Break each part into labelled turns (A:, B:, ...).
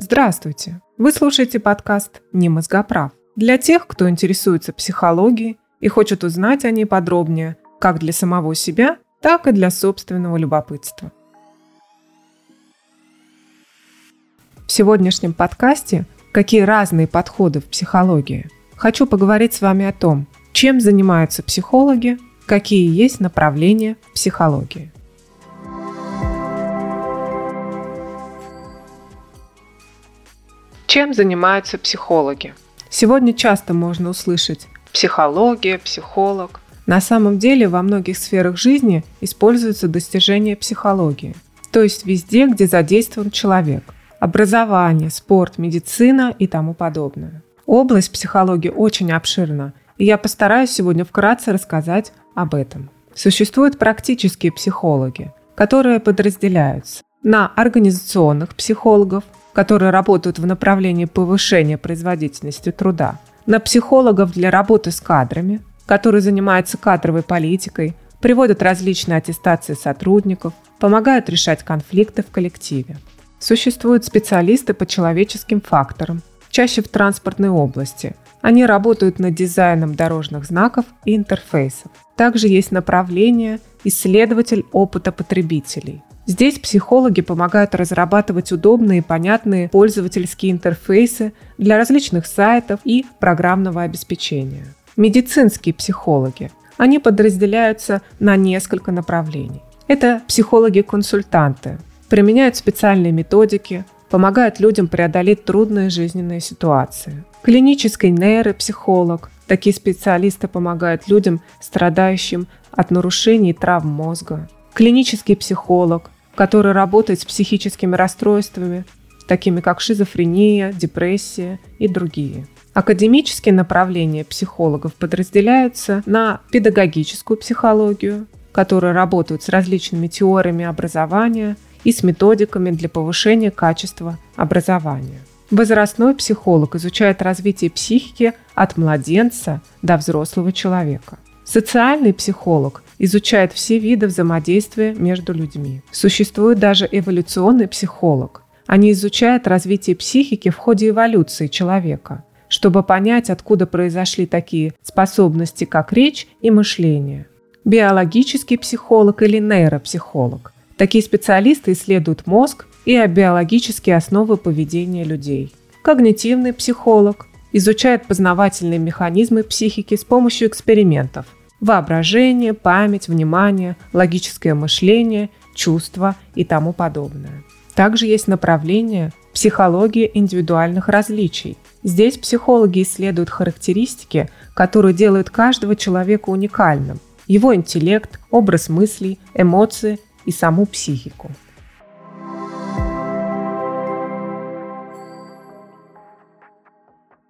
A: Здравствуйте! Вы слушаете подкаст «Не мозгоправ» для тех, кто интересуется психологией и хочет узнать о ней подробнее как для самого себя, так и для собственного любопытства. В сегодняшнем подкасте «Какие разные подходы в психологии» хочу поговорить с вами о том, чем занимаются психологи, какие есть направления в психологии. Чем занимаются психологи? Сегодня часто можно услышать психология, психолог. На самом деле во многих сферах жизни используются достижения психологии, то есть везде, где задействован человек. Образование, спорт, медицина и тому подобное. Область психологии очень обширна, и я постараюсь сегодня вкратце рассказать об этом. Существуют практические психологи, которые подразделяются на организационных психологов, которые работают в направлении повышения производительности труда, на психологов для работы с кадрами, которые занимаются кадровой политикой, приводят различные аттестации сотрудников, помогают решать конфликты в коллективе. Существуют специалисты по человеческим факторам, чаще в транспортной области. Они работают над дизайном дорожных знаков и интерфейсов. Также есть направление исследователь опыта потребителей. Здесь психологи помогают разрабатывать удобные и понятные пользовательские интерфейсы для различных сайтов и программного обеспечения. Медицинские психологи. Они подразделяются на несколько направлений. Это психологи-консультанты, применяют специальные методики, помогают людям преодолеть трудные жизненные ситуации. Клинический нейропсихолог. Такие специалисты помогают людям, страдающим от нарушений и травм мозга. Клинический психолог который работает с психическими расстройствами, такими как шизофрения, депрессия и другие. Академические направления психологов подразделяются на педагогическую психологию, которые работают с различными теориями образования и с методиками для повышения качества образования. Возрастной психолог изучает развитие психики от младенца до взрослого человека. Социальный психолог изучает все виды взаимодействия между людьми. Существует даже эволюционный психолог. Они изучают развитие психики в ходе эволюции человека, чтобы понять, откуда произошли такие способности, как речь и мышление. Биологический психолог или нейропсихолог. Такие специалисты исследуют мозг и биологические основы поведения людей. Когнитивный психолог изучает познавательные механизмы психики с помощью экспериментов – воображение, память, внимание, логическое мышление, чувства и тому подобное. Также есть направление психология индивидуальных различий. Здесь психологи исследуют характеристики, которые делают каждого человека уникальным. Его интеллект, образ мыслей, эмоции и саму психику.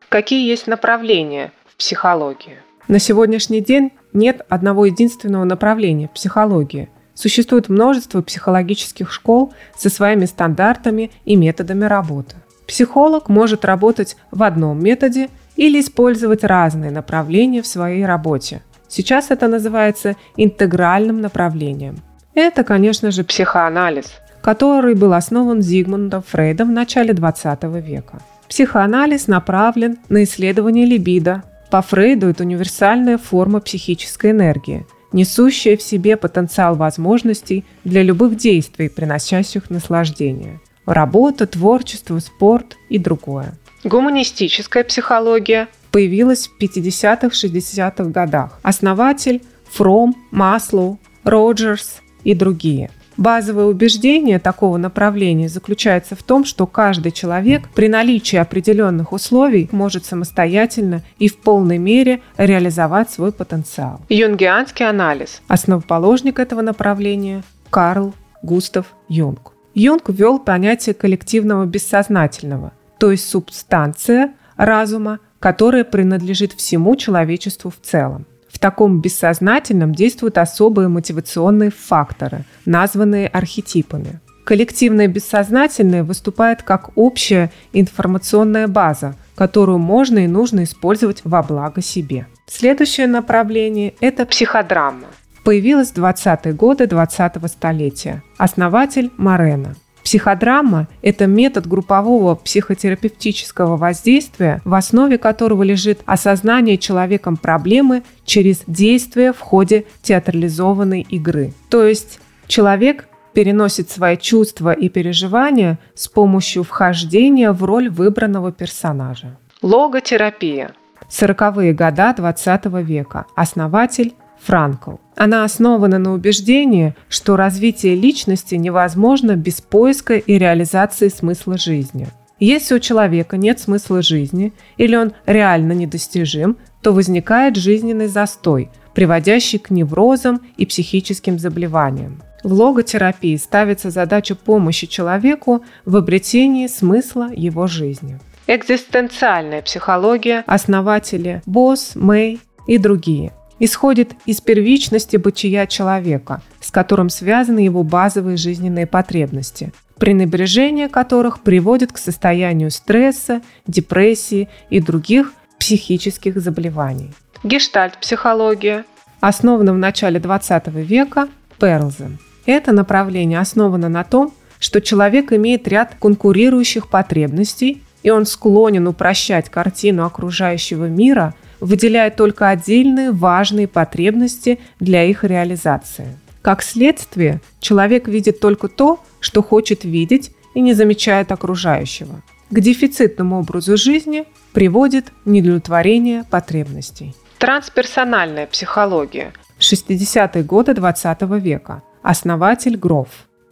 A: Какие есть направления в психологии? На сегодняшний день нет одного единственного направления – психологии. Существует множество психологических школ со своими стандартами и методами работы. Психолог может работать в одном методе или использовать разные направления в своей работе. Сейчас это называется интегральным направлением. Это, конечно же, психоанализ, который был основан Зигмундом Фрейдом в начале 20 века. Психоанализ направлен на исследование либидо, по Фрейду это универсальная форма психической энергии, несущая в себе потенциал возможностей для любых действий, приносящих наслаждение. Работа, творчество, спорт и другое. Гуманистическая психология появилась в 50-60-х годах. Основатель Фром, Маслоу, Роджерс и другие – Базовое убеждение такого направления заключается в том, что каждый человек при наличии определенных условий может самостоятельно и в полной мере реализовать свой потенциал. Юнгианский анализ. Основоположник этого направления – Карл Густав Юнг. Юнг ввел понятие коллективного бессознательного, то есть субстанция разума, которая принадлежит всему человечеству в целом. В таком бессознательном действуют особые мотивационные факторы, названные архетипами. Коллективное бессознательное выступает как общая информационная база, которую можно и нужно использовать во благо себе. Следующее направление – это психодрама. Появилась в 20-е годы 20-го столетия. Основатель Морена. Психодрама – это метод группового психотерапевтического воздействия, в основе которого лежит осознание человеком проблемы через действие в ходе театрализованной игры. То есть человек переносит свои чувства и переживания с помощью вхождения в роль выбранного персонажа. Логотерапия. Сороковые года XX века. Основатель Франкл. Она основана на убеждении, что развитие личности невозможно без поиска и реализации смысла жизни. Если у человека нет смысла жизни или он реально недостижим, то возникает жизненный застой, приводящий к неврозам и психическим заболеваниям. В логотерапии ставится задача помощи человеку в обретении смысла его жизни. Экзистенциальная психология, основатели Босс, Мэй и другие исходит из первичности бытия человека, с которым связаны его базовые жизненные потребности, пренебрежение которых приводит к состоянию стресса, депрессии и других психических заболеваний. Гештальт-психология основана в начале 20 века Перлзем. Это направление основано на том, что человек имеет ряд конкурирующих потребностей, и он склонен упрощать картину окружающего мира – выделяя только отдельные важные потребности для их реализации. Как следствие, человек видит только то, что хочет видеть и не замечает окружающего. К дефицитному образу жизни приводит недовлетворение потребностей. Трансперсональная психология. 60-е годы 20 века. Основатель Гроф.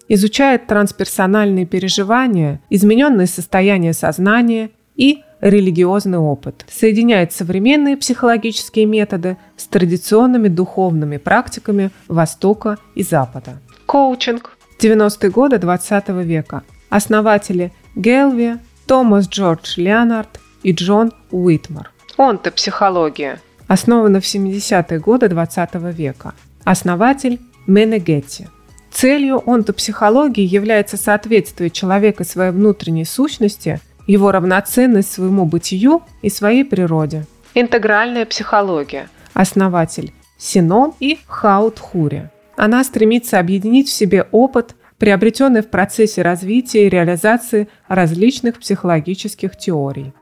A: Изучает трансперсональные переживания, измененные состояния сознания и религиозный опыт, соединяет современные психологические методы с традиционными духовными практиками Востока и Запада. Коучинг. 90-е годы 20 века. Основатели Гелви, Томас Джордж Леонард и Джон Уитмар. Онтопсихология. Основана в 70-е годы 20 века. Основатель Менегетти. Целью онтопсихологии является соответствие человека своей внутренней сущности его равноценность своему бытию и своей природе. Интегральная психология. Основатель Синон и Хаутхури. Она стремится объединить в себе опыт, приобретенный в процессе развития и реализации различных психологических теорий.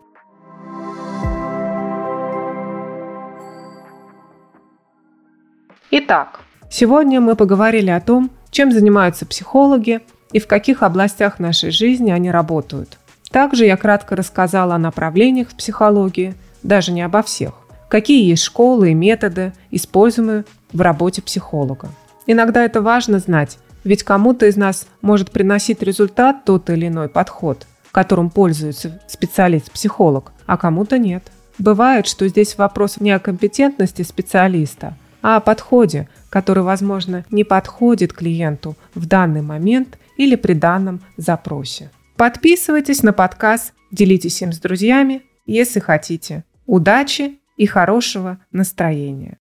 A: Итак, сегодня мы поговорили о том, чем занимаются психологи и в каких областях нашей жизни они работают – также я кратко рассказала о направлениях в психологии, даже не обо всех. Какие есть школы и методы, используемые в работе психолога. Иногда это важно знать, ведь кому-то из нас может приносить результат тот или иной подход, которым пользуется специалист-психолог, а кому-то нет. Бывает, что здесь вопрос не о компетентности специалиста, а о подходе, который, возможно, не подходит клиенту в данный момент или при данном запросе. Подписывайтесь на подкаст, делитесь им с друзьями, если хотите. Удачи и хорошего настроения.